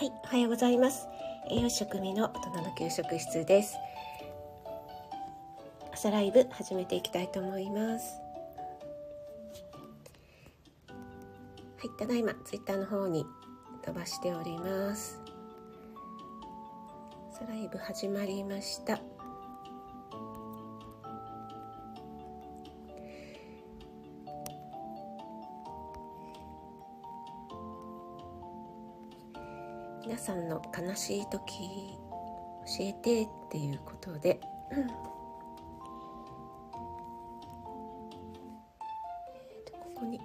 はい、おはようございます。栄養士食味の大人の給食室です。朝ライブ始めていきたいと思います。はい、ただいまツイッターの方に飛ばしております。朝ライブ始まりました。悲しい時教えてっていうことで、うんえーとここに。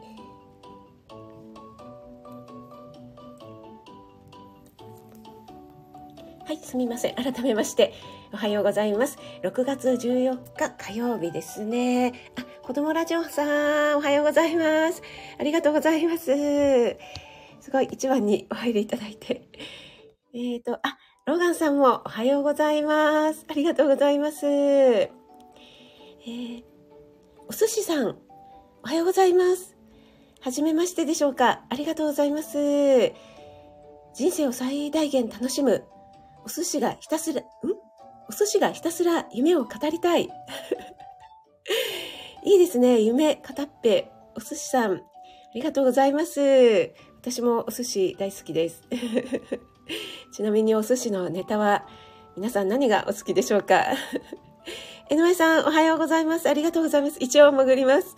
はいすみません。改めましておはようございます。6月14日火曜日ですね。あ子供ラジオさんおはようございます。ありがとうございます。すごい一番にお入りいただいて。えっ、と、あ、ローガンさんもおはようございます。ありがとうございます。えー、お寿司さん、おはようございます。はじめましてでしょうかありがとうございます。人生を最大限楽しむ。お寿司がひたすら、ん？お寿司がひたすら夢を語りたい。いいですね。夢片っぺ。お寿司さん、ありがとうございます。私もお寿司大好きです。ちなみにお寿司のネタは皆さん何がお好きでしょうか？江上さんおはようございます。ありがとうございます。一応潜ります。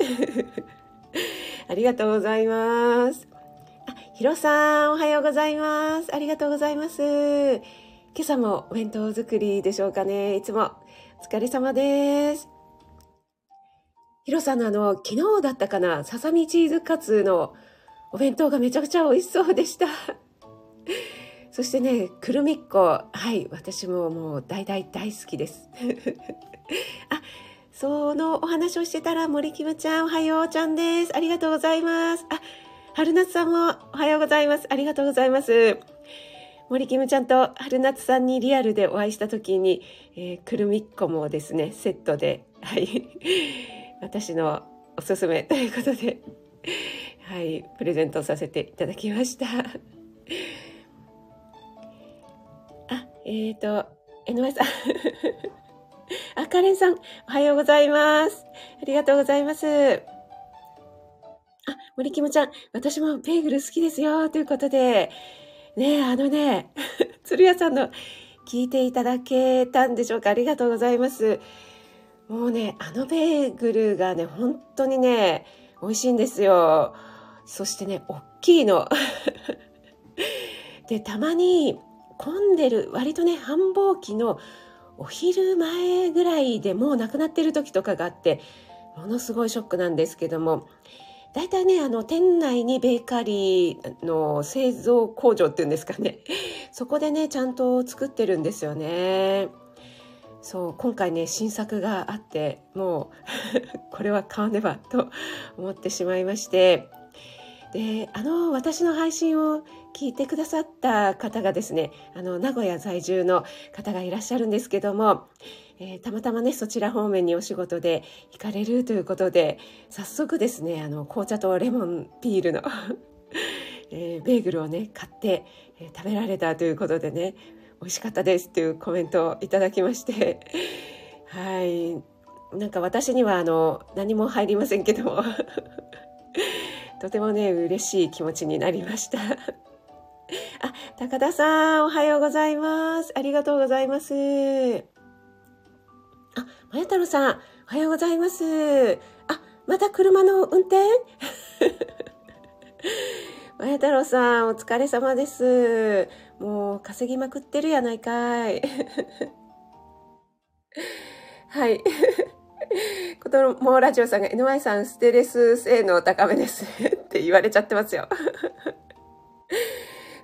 ありがとうございます。あ、ひろさんおはようございます。ありがとうございます。今朝もお弁当作りでしょうかね。いつもお疲れ様です。ひろさんのあの、昨日だったかな、ささみチーズカツのお弁当がめちゃくちゃ美味しそうでした。そしてね、くるみっこ。はい、私ももう大大大好きです。あ、そのお話をしてたら森キムちゃんおはようちゃんです。ありがとうございます。あ、春夏さんもおはようございます。ありがとうございます。森キムちゃんと春夏さんにリアルでお会いした時に、えー、くるみっこもですね、セットで、はい、私のおすすめということで、はい、プレゼントさせていただきました。えっ、ー、と、江上さん。あ、カレンさん、おはようございます。ありがとうございます。あ、森キムちゃん、私もベーグル好きですよ。ということで、ねあのね、鶴屋さんの聞いていただけたんでしょうかありがとうございます。もうね、あのベーグルがね、本当にね、美味しいんですよ。そしてね、大きいの。で、たまに混んでる、割とね、繁忙期のお昼前ぐらいでもうなくなってる時とかがあって、ものすごいショックなんですけども、大体ね、あの、店内にベーカリーの製造工場っていうんですかね。そこでね、ちゃんと作ってるんですよね。そう、今回ね、新作があって、もう、これは買わねばと思ってしまいまして、で、あの、私の配信を聞いてくださった方がですね、あの、名古屋在住の方がいらっしゃるんですけども、えー、たまたまね、そちら方面にお仕事で行かれるということで、早速ですね、あの、紅茶とレモンピールの えー、ベーグルをね、買って、えー、食べられたということでね、美味しかったですというコメントをいただきまして、はい。なんか私にはあの、何も入りませんけども、とてもね、嬉しい気持ちになりました。高田さん、おはようございます。ありがとうございます。あ、まや太郎さん、おはようございます。あ、また車の運転？まや太郎さん、お疲れ様です。もう稼ぎまくってるやないかい。はい。子供ラジオさんが NY さんステレス性能高めですって言われちゃってますよ。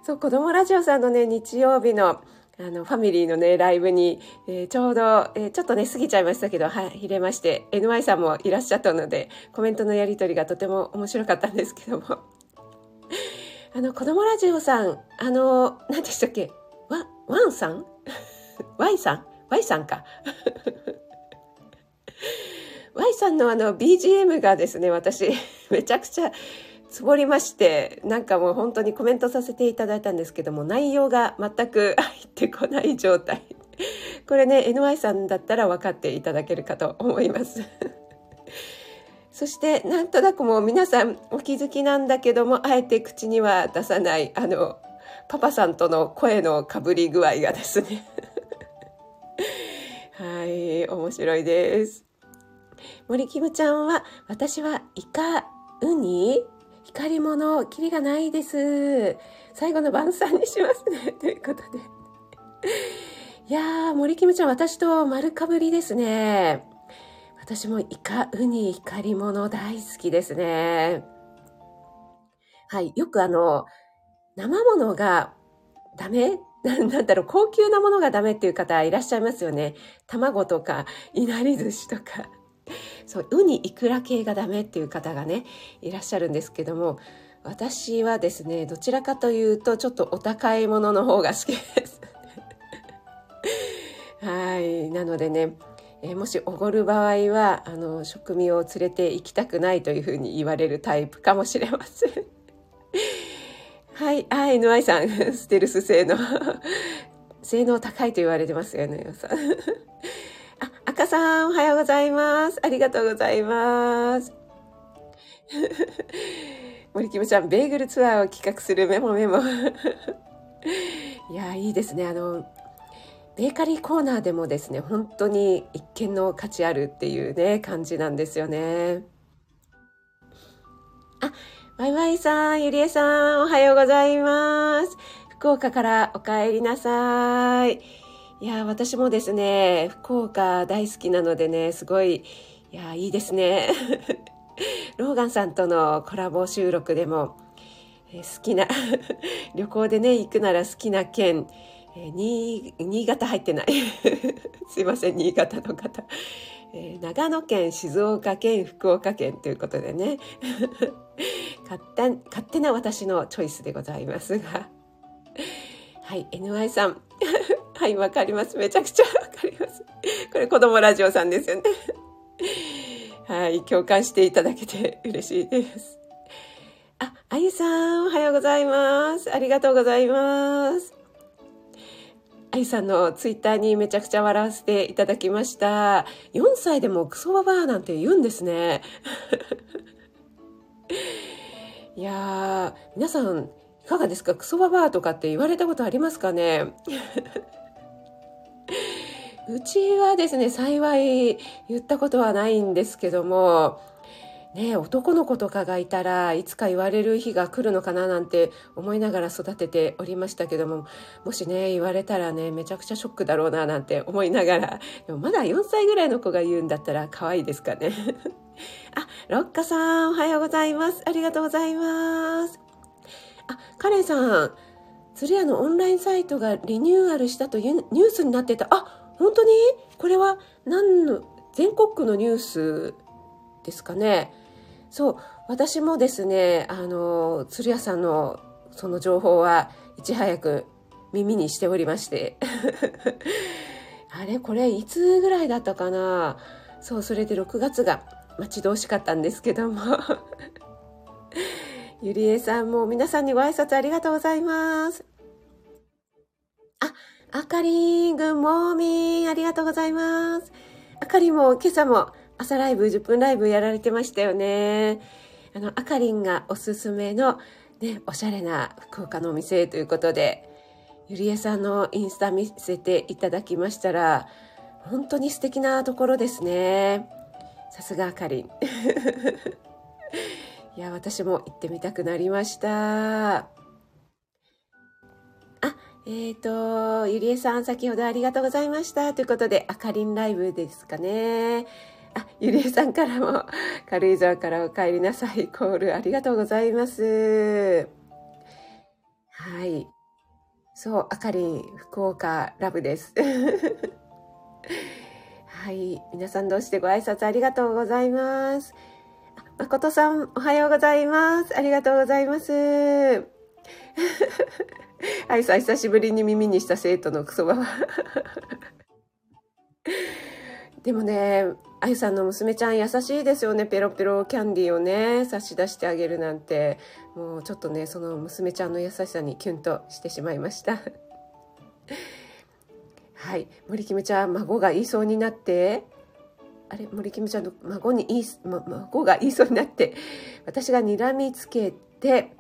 そう、子供ラジオさんのね、日曜日のあの、ファミリーのね、ライブに、えー、ちょうど、えー、ちょっとね、過ぎちゃいましたけど、はい、入れまして、NY さんもいらっしゃったので、コメントのやりとりがとても面白かったんですけども。あの、子供ラジオさん、あの、何でしたっけ？ワ、ワンさん ?Y さん ?Y さんか。Y さんのあの BGM がですね、私、めちゃくちゃつぼりまして、なんかもう本当にコメントさせていただいたんですけども、内容が全く入ってこない状態。これね、NY さんだったら分かっていただけるかと思います。そしてなんとなくもう皆さんお気づきなんだけどもあえて口には出さないあのパパさんとの声のかぶり具合がですね はい面白いです森キムちゃんは私はイカウニ？光り物キリがないです最後の晩餐にしますね ということでいやー森キムちゃん私と丸かぶりですね私もイカ、ウニ、光り物大好きですね。はい。よくあの、生ものがダメ？なんだろう、高級なものがダメっていう方いらっしゃいますよね。卵とか、いなり寿司とか。そう、ウニ、イクラ系がダメっていう方がね、いらっしゃるんですけども、私はですね、どちらかというと、ちょっとお高いものの方が好きです。はい。なのでね、えもしおごる場合はあの食味を連れて行きたくないというふうに言われるタイプかもしれません。はい、あ、NY さん、ステルス性能。性能高いと言われてますよね、さん。赤さん、おはようございます。ありがとうございます。森キムちゃん、ベーグルツアーを企画するメモメモ。いや、いいですね。あの、ベーカリーコーナーでもですね本当に一見の価値あるっていうね感じなんですよねあワイワイさんゆりえさんおはようございます福岡からお帰りなさいいや私もですね福岡大好きなのでねすごいいやいいですね。ローガンさんとのコラボ収録でも、え好きな 旅行でね行くなら好きな県えー、新潟入ってない。すいません新潟の方、えー、長野県静岡県福岡県ということでね。勝手な私のチョイスでございますが。はい NY さん。はいわかります。めちゃくちゃわかります。これ子供ラジオさんですよね。はい共感していただけて嬉しいです。ああゆさんおはようございます。ありがとうございます。愛さんのツイッターにめちゃくちゃ笑わせていただきました。4歳でもクソババアなんて言うんですね。いやー、皆さんいかがですか？クソババアとかって言われたことありますかね？うちはですね、幸い言ったことはないんですけども、ね、男の子とかがいたらいつか言われる日が来るのかななんて思いながら育てておりましたけどももしね言われたらねめちゃくちゃショックだろうななんて思いながらでもまだ4歳ぐらいの子が言うんだったら可愛いですかね。あロッカさんおはようございます。ありがとうございます。あカレンさん鶴屋のオンラインサイトがリニューアルしたというニュースになってた。あ本当に？これは何の全国区のニュースですかね？そう私もですねあの鶴屋さんのその情報はいち早く耳にしておりまして。あれこれいつぐらいだったかな？そうそれで6月が待ち遠しかったんですけども。ゆりえさんも皆さんにご挨拶ありがとうございます。あかりん、ぐんもーみん、ありがとうございます。あかりも今朝も朝ライブ、10分ライブやられてましたよね。あの、あかりんがおすすめの、ね、おしゃれな福岡のお店ということで、ゆりえさんのインスタ見せていただきましたら、本当に素敵なところですね。さすがあかりん。いや、私も行ってみたくなりました。えっ、ー、と、ゆりえさん、先ほどありがとうございました。ということで、あかりんライブですかね。あ、ゆりえさんからも、軽井沢からお帰りなさい。コールありがとうございます。はい。そう、あかりん、福岡ラブです。はい。皆さんどうしてご挨拶ありがとうございます。まことさん、おはようございます。ありがとうございます。はい、さ、久しぶりに耳にした生徒のクソババ。でもね、あゆさんの娘ちゃん優しいですよね。ペロペロキャンディーをね、差し出してあげるなんて。もうちょっとね、その娘ちゃんの優しさにキュンとしてしまいました。はい。森キムちゃん、孫が言いそうになって、あれ森キムちゃんの孫に言い、ま、孫が言いそうになって、私が睨みつけて、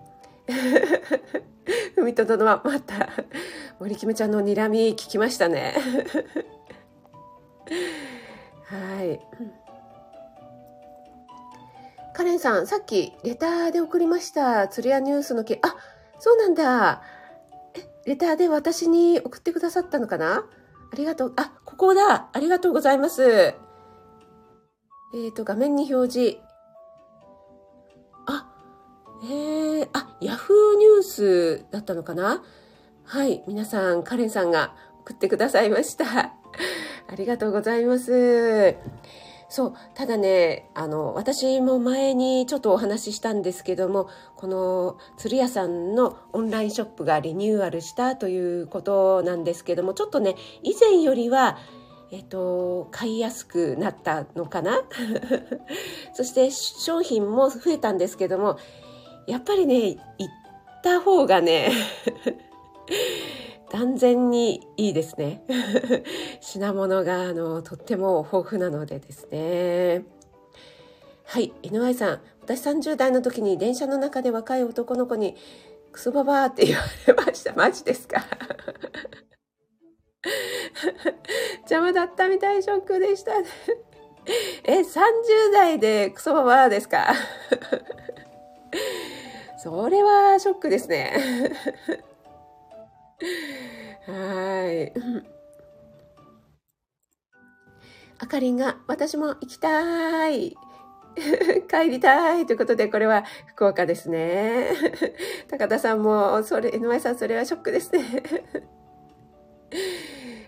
ふみと殿はまた。森キムちゃんの睨み聞きましたね。はい。カレンさんさっきレターで送りました。釣り屋ニュースの件あそうなんだ。えレターで私に送ってくださったのかな？ありがとう。あここだ。ありがとうございます。えっ、ー、と画面に表示。えー、あ、ヤフーニュースだったのかな？はい、皆さん、カレンさんが送ってくださいました。ありがとうございます。そう、ただね、あの、私も前にちょっとお話ししたんですけども、この鶴屋さんのオンラインショップがリニューアルしたということなんですけども、ちょっとね、以前よりは、えっと、買いやすくなったのかな？そして商品も増えたんですけども、やっぱりね、行った方がね、断然にいいですね。品物があのとっても豊富なのでですね。はい、井上さん。私30代の時に電車の中で若い男の子にクソババーって言われました。マジですか？邪魔だったみたいショックでしたね。え、30代でクソババーですか？それはショックですね。はい。あかりんが、私も行きたい。帰りたいということで、これは福岡ですね。高田さんも、それ、NY さん、それはショックですね。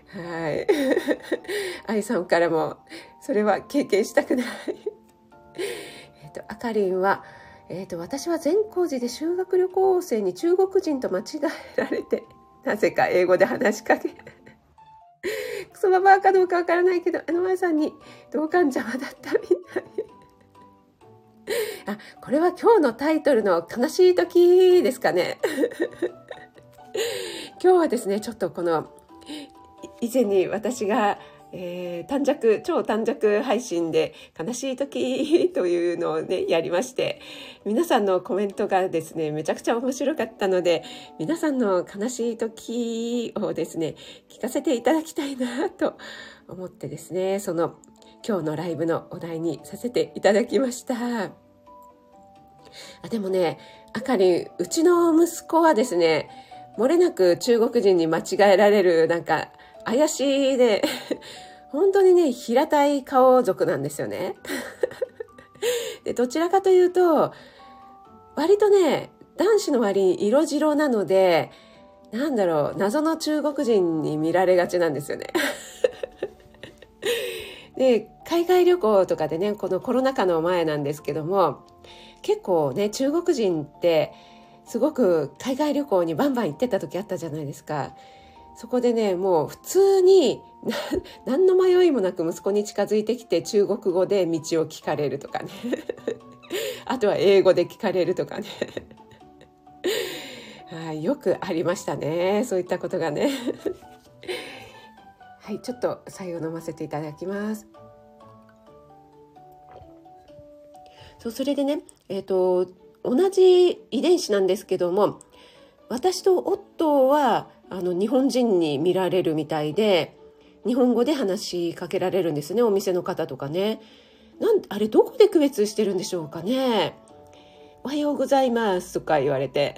はい。愛さんからも、それは経験したくない。えっと、あかりんは、えっ、ー、と、私は善光寺で修学旅行生に中国人と間違えられて、なぜか英語で話しかけ、クソババアかどうかわからないけど、あの前さんに同感邪魔だったみたい。あ、これは今日のタイトルの悲しい時ですかね。今日はですね、ちょっとこの、以前に私がえー、短尺、超短尺配信で悲しい時というのをね、やりまして、皆さんのコメントがですね、めちゃくちゃ面白かったので、皆さんの悲しい時をですね、聞かせていただきたいなと思ってですね、その今日のライブのお題にさせていただきました。あでもね、あかり、うちの息子はですね、漏れなく中国人に間違えられる、なんか、怪しいね、本当にね、平たい顔族なんですよね。で、どちらかというと、割とね、男子の割に色白なので、なんだろう、謎の中国人に見られがちなんですよね。で、海外旅行とかでね、このコロナ禍の前なんですけども、結構ね、中国人ってすごく海外旅行にバンバン行ってた時あったじゃないですか。そこでね、もう普通に 何の迷いもなく息子に近づいてきて中国語で道を聞かれるとかね。あとは英語で聞かれるとかね。はい、よくありましたね。そういったことがね。はい、ちょっと最後飲ませていただきます。そう、それでね、えっ、ー、と、同じ遺伝子なんですけども、私と夫はあの日本人に見られるみたいで日本語で話しかけられるんですねお店の方とかね。なんあれどこで区別してるんでしょうかね。おはようございますとか言われて。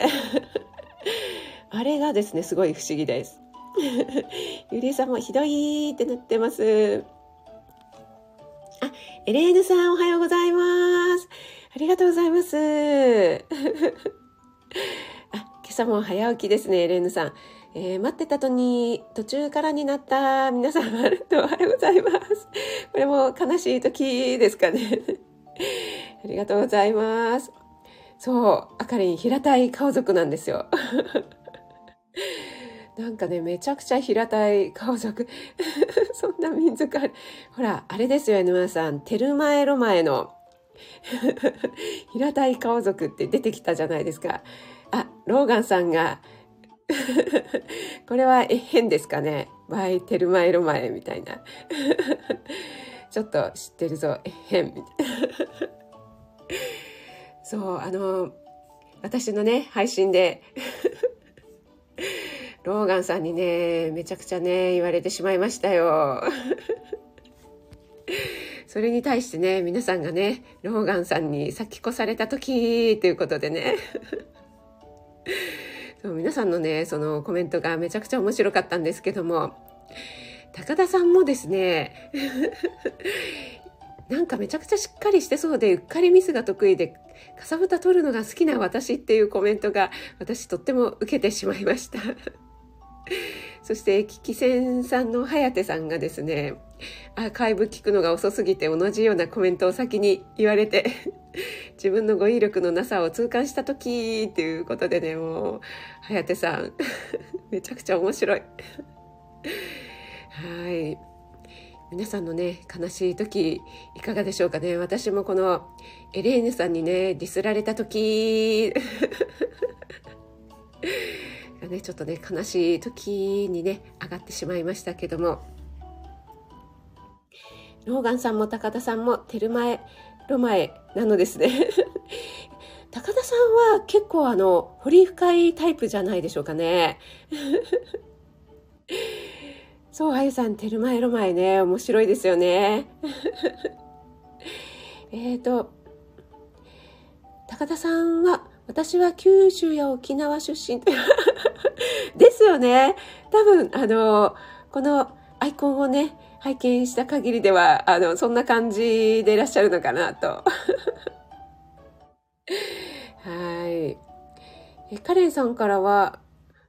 あれがですねすごい不思議です。ゆりえさんもひどいってなってます。あエレーヌさんおはようございます。ありがとうございます。朝も早起きですねレーヌさんえー、待ってたとに途中からになった皆さん、あるとおはようございます。これも悲しい時ですかね。ありがとうございます。そう、あかりん平たい顔族なんですよ。なんかね、めちゃくちゃ平たい顔族。そんな民族ある。ほら、あれですよ、沼さん。テルマエロマエの平たい顔族って出てきたじゃないですか。あ、ローガンさんが これは変ですかね。バイテルマエロマエみたいな。ちょっと知ってるぞ、変みたいな。そう、あの、私のね、配信でローガンさんにね、めちゃくちゃね、言われてしまいましたよ。それに対してね、皆さんがね、ローガンさんに先越された時ということでね。そう皆さんのね、そのコメントがめちゃくちゃ面白かったんですけども、高田さんもですね、なんかめちゃくちゃしっかりしてそうで、うっかりミスが得意で、かさぶた取るのが好きな私っていうコメントが私とっても受けてしまいました。そして、キキセンさんの颯さんがですね、アーカイブ聞くのが遅すぎて同じようなコメントを先に言われて、自分の語彙力のなさを痛感した時っていうことでね、もう、颯さん、めちゃくちゃ面白い。はい。皆さんのね、悲しい時、いかがでしょうかね。私もこの、エレーヌさんにね、ディスられた時、がね、ちょっとね、悲しい時にね、上がってしまいましたけども、ローガンさんも高田さんもテルマエ、ロマエなのですね。高田さんは結構あの、掘り深いタイプじゃないでしょうかね。そう、あゆさん、テルマエロマエね、面白いですよね。えっと、高田さんは、私は九州や沖縄出身とですよね。多分、あの、このアイコンをね、拝見した限りでは、あの、そんな感じでいらっしゃるのかなと。はい。え、カレンさんからは、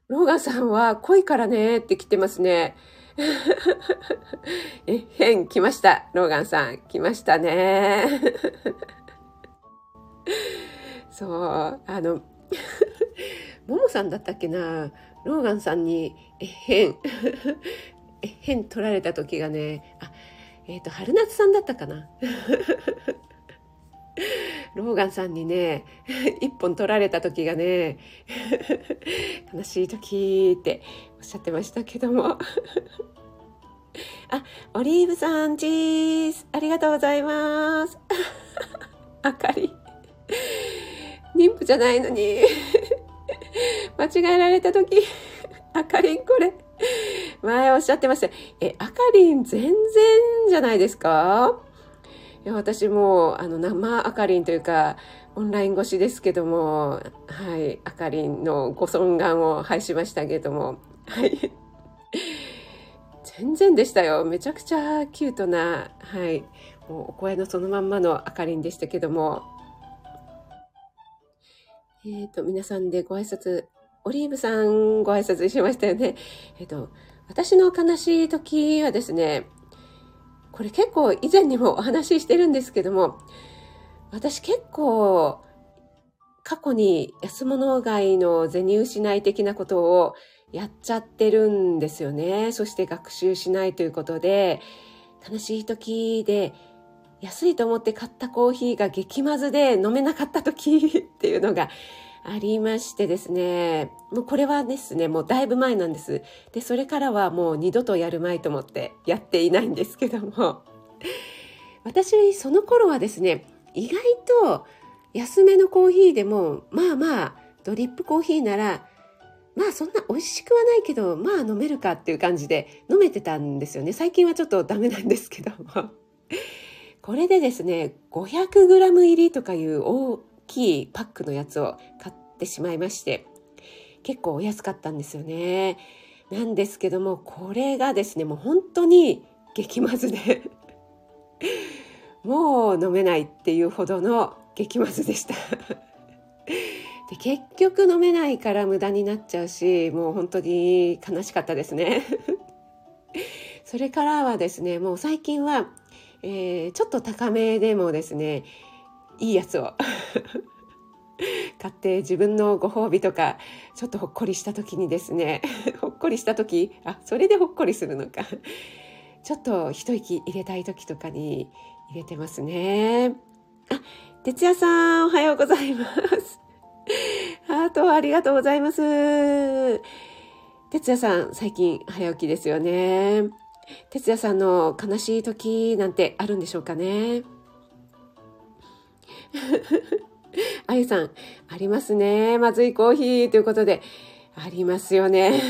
ローガンさんは濃いからねって来てますね。え、変来ました。ローガンさん。来ましたね。そう、あの、ももさんだったっけな、ローガンさんに、え、変、え、変取られた時がね、あ、えっ、ー、と、春夏さんだったかな。ローガンさんにね、一本取られた時がね、悲しい時っておっしゃってましたけども。あ、オリーブさん、チーズ、ありがとうございます。あかり。妊婦じゃないのに間違えられた時、あかりんこれ、前おっしゃってました。え、あかりん全然じゃないですか？いや私も、あの、生あかりんというか、オンライン越しですけども、はい、あかりんのご尊願を拝しましたけども、はい。全然でしたよ。めちゃくちゃキュートな、はい、もうお声のそのまんまのあかりんでしたけども、えっ、ー、と、皆さんでご挨拶、オリーブさんご挨拶しましたよね。えっ、と、私の悲しい時はですね、これ結構以前にもお話ししてるんですけども、私結構過去に安物買いの銭失い的なことをやっちゃってるんですよね。そして学習しないということで、悲しい時で安いと思って買ったコーヒーが激まずで飲めなかった時っていうのがありましてですね、もうこれはですね、もうだいぶ前なんです。で、それからはもう二度とやるまいと思ってやっていないんですけども、私、その頃はですね、意外と安めのコーヒーでも、まあまあ、ドリップコーヒーなら、まあそんな美味しくはないけど、まあ飲めるかっていう感じで飲めてたんですよね。最近はちょっとダメなんですけども。これでですね、500g 入りとかいう大きいパックのやつを買ってしまいまして、結構お安かったんですよね。なんですけども、これがですね、もう本当に激まずでもう飲めないっていうほどの激まずでしたで結局飲めないから無駄になっちゃうしもう本当に悲しかったですねそれからはですねもう最近はえー、ちょっと高めでもですねいいやつを。買って自分のご褒美とかちょっとほっこりした時にですね。ほっこりした時あそれでほっこりするのか。ちょっと一息入れたい時とかに入れてますね。あ哲也さんおはようございます。ハートありがとうございます。哲也さん最近早起きですよね。哲也さんの悲しい時なんてあるんでしょうかね。あゆさん、ありますね。まずいコーヒーということで、ありますよね。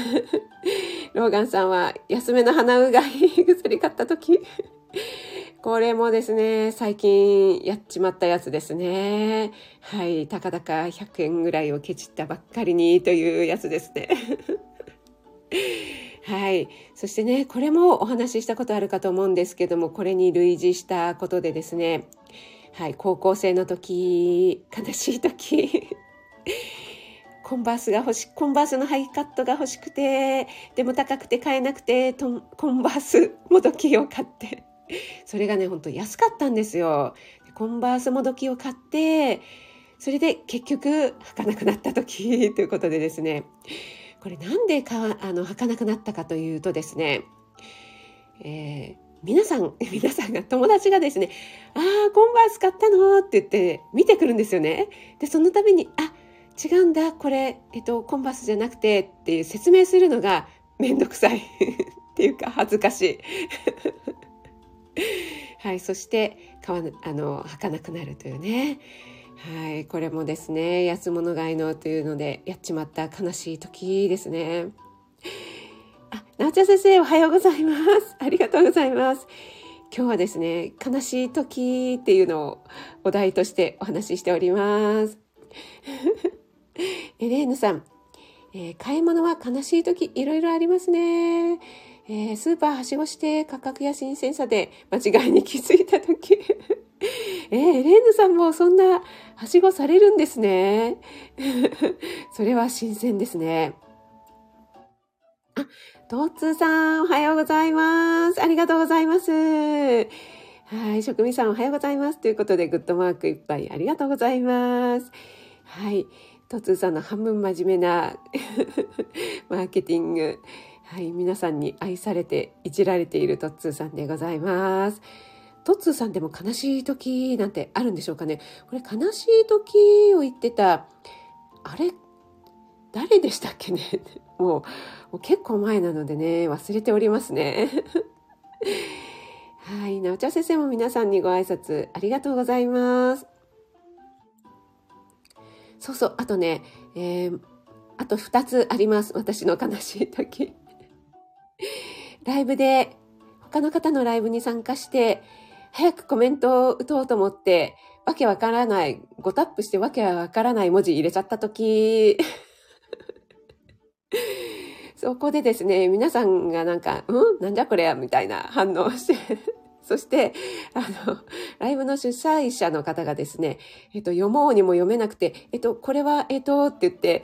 ローガンさんは、安めの鼻うがい薬買った時。これもですね、最近やっちまったやつですね。はい、たかだか100円ぐらいをケチったばっかりにというやつですね。はい。そしてね、これもお話ししたことあるかと思うんですけども、これに類似したことでですね、はい、高校生の時、悲しい時、コンバースが欲し、コンバースのハイカットが欲しくて、でも高くて買えなくて、コンバースもどきを買って、それがね、ほんと安かったんですよ。コンバースもどきを買って、それで結局履かなくなった時 ということでですね、これなんでかあの履かなくなったかというとですね、えー皆さん、皆さんが、友達がですね、ああ、コンバース買ったの？って言って見てくるんですよね。で、その度に、あ、違うんだ、これ、えっと、コンバースじゃなくてっていう説明するのがめんどくさい っていうか恥ずかしい。はい、そして買わあの履かなくなるというね。はい、これもですね、安物買いのというのでやっちまった悲しい時ですね。なおちゃん先生、おはようございます。ありがとうございます。今日はですね、悲しい時っていうのをお題としてお話ししております。エレーヌさん、えー、買い物は悲しい時いろいろありますね。えー、スーパーはしごして価格や新鮮さで間違いに気づいた時 えー、エレーヌさんもそんなはしごされるんですね。それは新鮮ですね。あ、トーツーさん、おはようございます。ありがとうございます。はい、職味さん、おはようございます。ということで、グッドマークいっぱいありがとうございます。はい、トーツーさんの半分真面目な マーケティング。はい、皆さんに愛されて、いじられているトッツーさんでございます。トッツーさんでも悲しい時なんてあるんでしょうかね。これ悲しい時を言ってた、あれ、誰でしたっけね？もう、もう結構前なのでね、忘れておりますね。はい。なおちゃん先生も皆さんにご挨拶ありがとうございます。そうそう。あとね、えー、あと2つあります。私の悲しい時。ライブで、他の方のライブに参加して、早くコメントを打とうと思って、わけわからない、ごタップしてわけわからない文字入れちゃった時。そこでですね、皆さんがなんか、うん？なんじゃこれやみたいな反応をして そして、あの、ライブの主催者の方がですね、えっと、読もうにも読めなくて、えっと、これは、えっと、って言って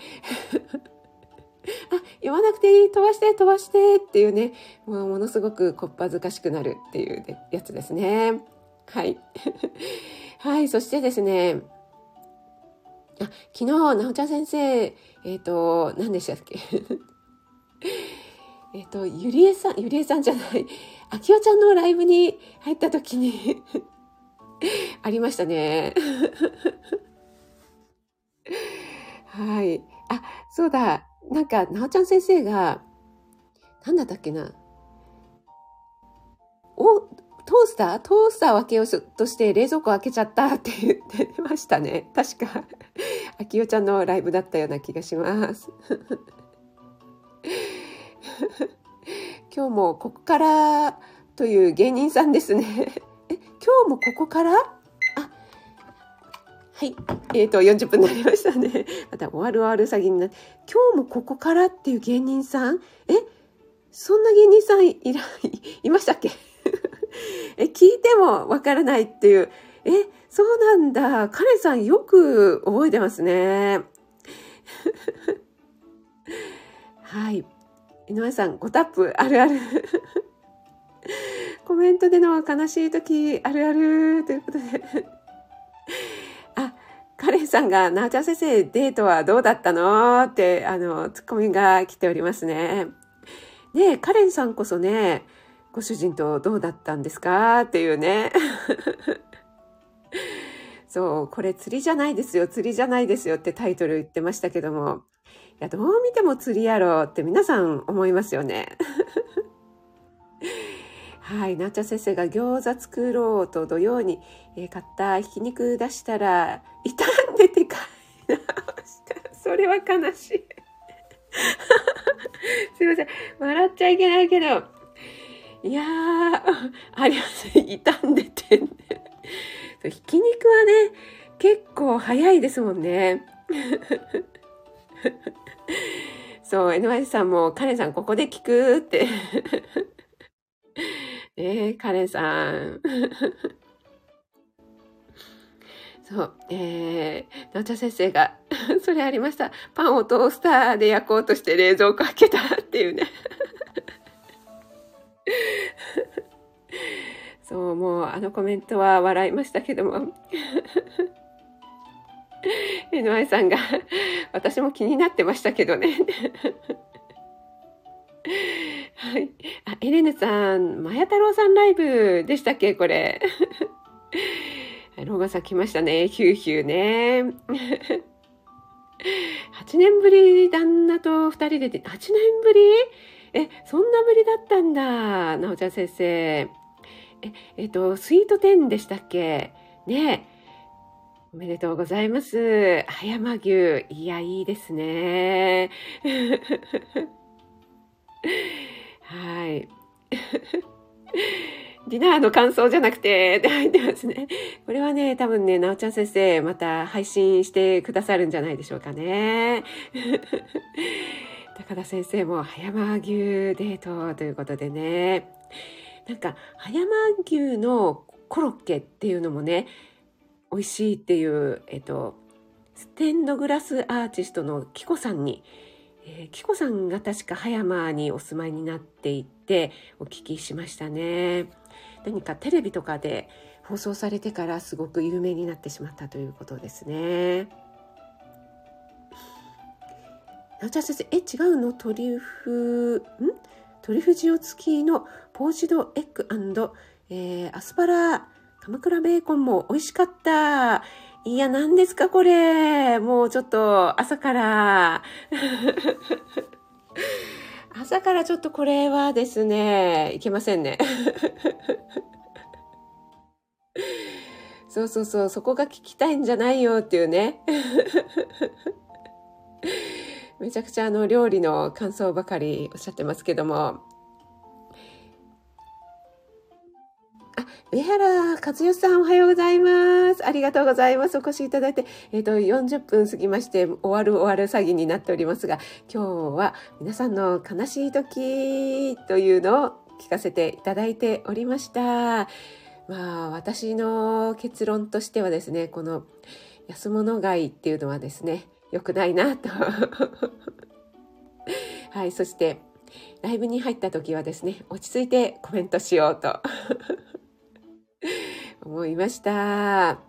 あ、読まなくていい、飛ばして、飛ばしてっていうね、もうものすごくこっぱずかしくなるっていうやつですね。はい。はい、そしてですね、あ、昨日、なおちゃん先生、えっ、ー、と、何でしたっけ？えっと、ゆりえさん、ゆりえさんじゃない、あきおちゃんのライブに入った時に ありましたね。はい。あ、そうだ。なんか、なおちゃん先生が、なんだったっけな。お、トースター？トースター分けようとして冷蔵庫開けちゃったって言ってましたね。確か、あきおちゃんのライブだったような気がします。今日もここからという芸人さんですね。え、今日もここから？あ、はい。えっ、ー、と、40分になりましたね。また、終わる終わる詐欺になって、今日もここからっていう芸人さん？え、そんな芸人さんいら、いましたっけ？え、聞いてもわからないっていう。え、そうなんだ。カレンさんよく覚えてますね。はい。井上さん、ごタップあるある。コメントでの悲しい時あるあるということで。あ、カレンさんが、なおちゃん先生、デートはどうだったの？って、あの、ツッコミが来ておりますね。ねカレンさんこそね、ご主人とどうだったんですか？っていうね。そう、これ釣りじゃないですよ、釣りじゃないですよってタイトル言ってましたけども、いや、どう見ても釣りやろって皆さん思いますよね。はい、なっちゃ先生が餃子作ろうと土曜に、えー、買ったひき肉出したら、傷んでて買い直した。それは悲しい。すいません。笑っちゃいけないけど、いやー、あります。傷んでて、ね。ひき肉はね、結構早いですもんね。そう、NY さんも、カレンさんここで聞くって えー、カレンさん。そう、えー、なちゃ先生が、それありました。パンをトースターで焼こうとして冷蔵庫開けたっていうね。そう、もうあのコメントは笑いましたけども。NY さんが、私も気になってましたけどね。はい。あ、エレネさん、マヤ太郎さんライブでしたっけ？これ。ローガンさん来ましたね。ヒューヒューね。8年ぶり旦那と2人で、8年ぶり？え、そんなぶりだったんだ。なおちゃん先生。え、えっと、スイート10でしたっけ？ねおめでとうございます。葉山牛。いや、いいですね。はい。ディナーの感想じゃなくて、って入ってますね。これはね、多分ね、なおちゃん先生、また配信してくださるんじゃないでしょうかね。高田先生も葉山牛デートということでね。なんか、葉山牛のコロッケっていうのもね、美味しいっていう、えっと、ステンドグラスアーティストのキコさんにえー、キコさんが確か葉山にお住まいになっていてお聞きしましたね。何かテレビとかで放送されてからすごく有名になってしまったということですね。なおちゃん先生、え、違うの？トリュフ、ん？トリュフ塩付きのポーチドエッグえー、アスパラ、鎌倉ベーコンも美味しかった。いや、何ですかこれ。もうちょっと朝から 朝からちょっとこれはですね、いけませんね。そうそうそう、そこが聞きたいんじゃないよっていうね。めちゃくちゃあの料理の感想ばかりおっしゃってますけども、上原和義さんおはようございます。ありがとうございます。お越しいただいて、えっ、ー、と、40分過ぎまして、終わる終わる詐欺になっておりますが、今日は皆さんの悲しい時というのを聞かせていただいておりました。まあ、私の結論としてはですね、この安物買いっていうのはですね、良くないなと。はい、そして、ライブに入った時はですね、落ち着いてコメントしようと。思いました。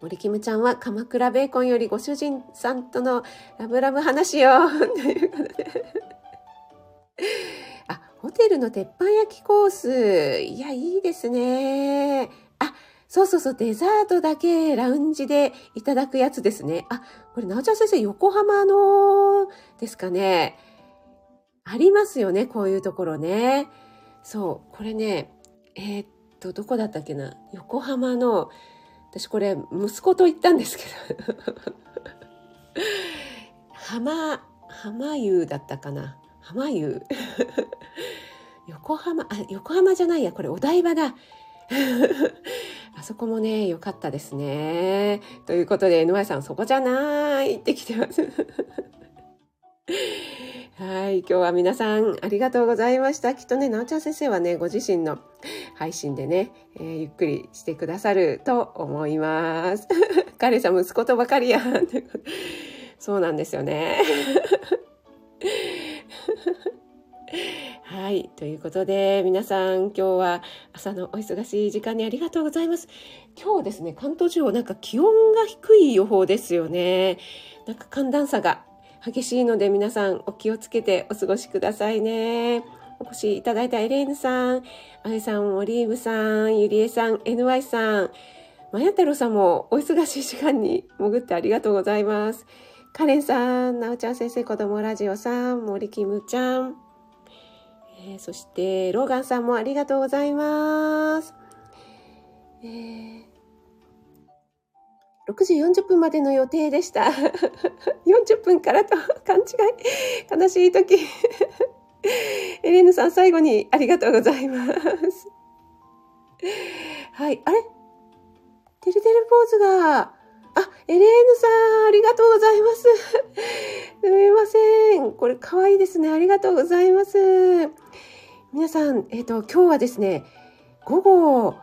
森キムちゃんは鎌倉ベーコンよりご主人さんとのラブラブ話よ。ということで。あ、ホテルの鉄板焼きコース。いや、いいですね。あ、そうそうそう、デザートだけラウンジでいただくやつですね。あ、これ、なおちゃん先生、横浜のですかね。ありますよね、こういうところね。そう、これね、えー、っと、どこだったっけな？横浜の、私これ息子と行ったんですけど 浜、浜湯だったかな？浜湯？横浜、あ、横浜じゃないや、これお台場だ。あそこもね、良かったですね。ということで、NY さん、そこじゃないって来てます。はい。今日は皆さんありがとうございました。きっとね、なおちゃん先生はね、ご自身の配信でね、えー、ゆっくりしてくださると思います。彼さん息子とばかりや。そうなんですよね。はい。ということで、皆さん、今日は朝のお忙しい時間にありがとうございます。今日ですね、関東地方なんか気温が低い予報ですよね。なんか寒暖差が激しいので皆さんお気をつけてお過ごしくださいね。お越しいただいたエレーヌさん、あゆさん、オリーブさん、ゆりえさん、NY さん、まや太郎さんもお忙しい時間に潜ってありがとうございます。カレンさん、なおちゃん先生、子供ラジオさん、森キムちゃん、えー、そして、ローガンさんもありがとうございます。えー、6時40分までの予定でした。40分からと勘違い。悲しい時。エレーヌさん、最後にありがとうございます。はい。あれ？てるてるポーズが、あ、エレーヌさん、ありがとうございます。すみません。これ、かわいいですね。ありがとうございます。皆さん、えっ、ー、と、今日はですね、午後、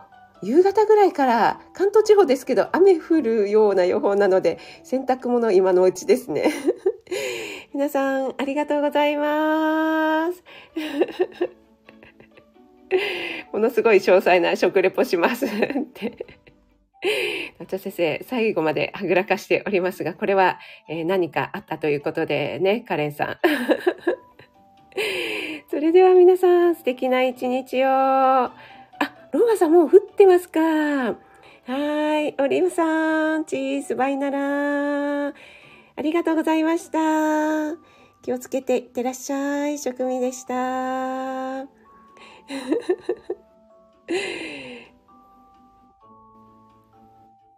夕方ぐらいから関東地方ですけど雨降るような予報なので洗濯物今のうちですね。皆さんありがとうございます。ものすごい詳細な食レポします って。夏先生、最後まではぐらかしておりますが、これは、えー、何かあったということでね、カレンさん。それでは皆さん、素敵な一日を。ローさんもう降ってますか？はい。オリーブさん、チーズバイナラありがとうございました。気をつけていってらっしゃい。職味でした。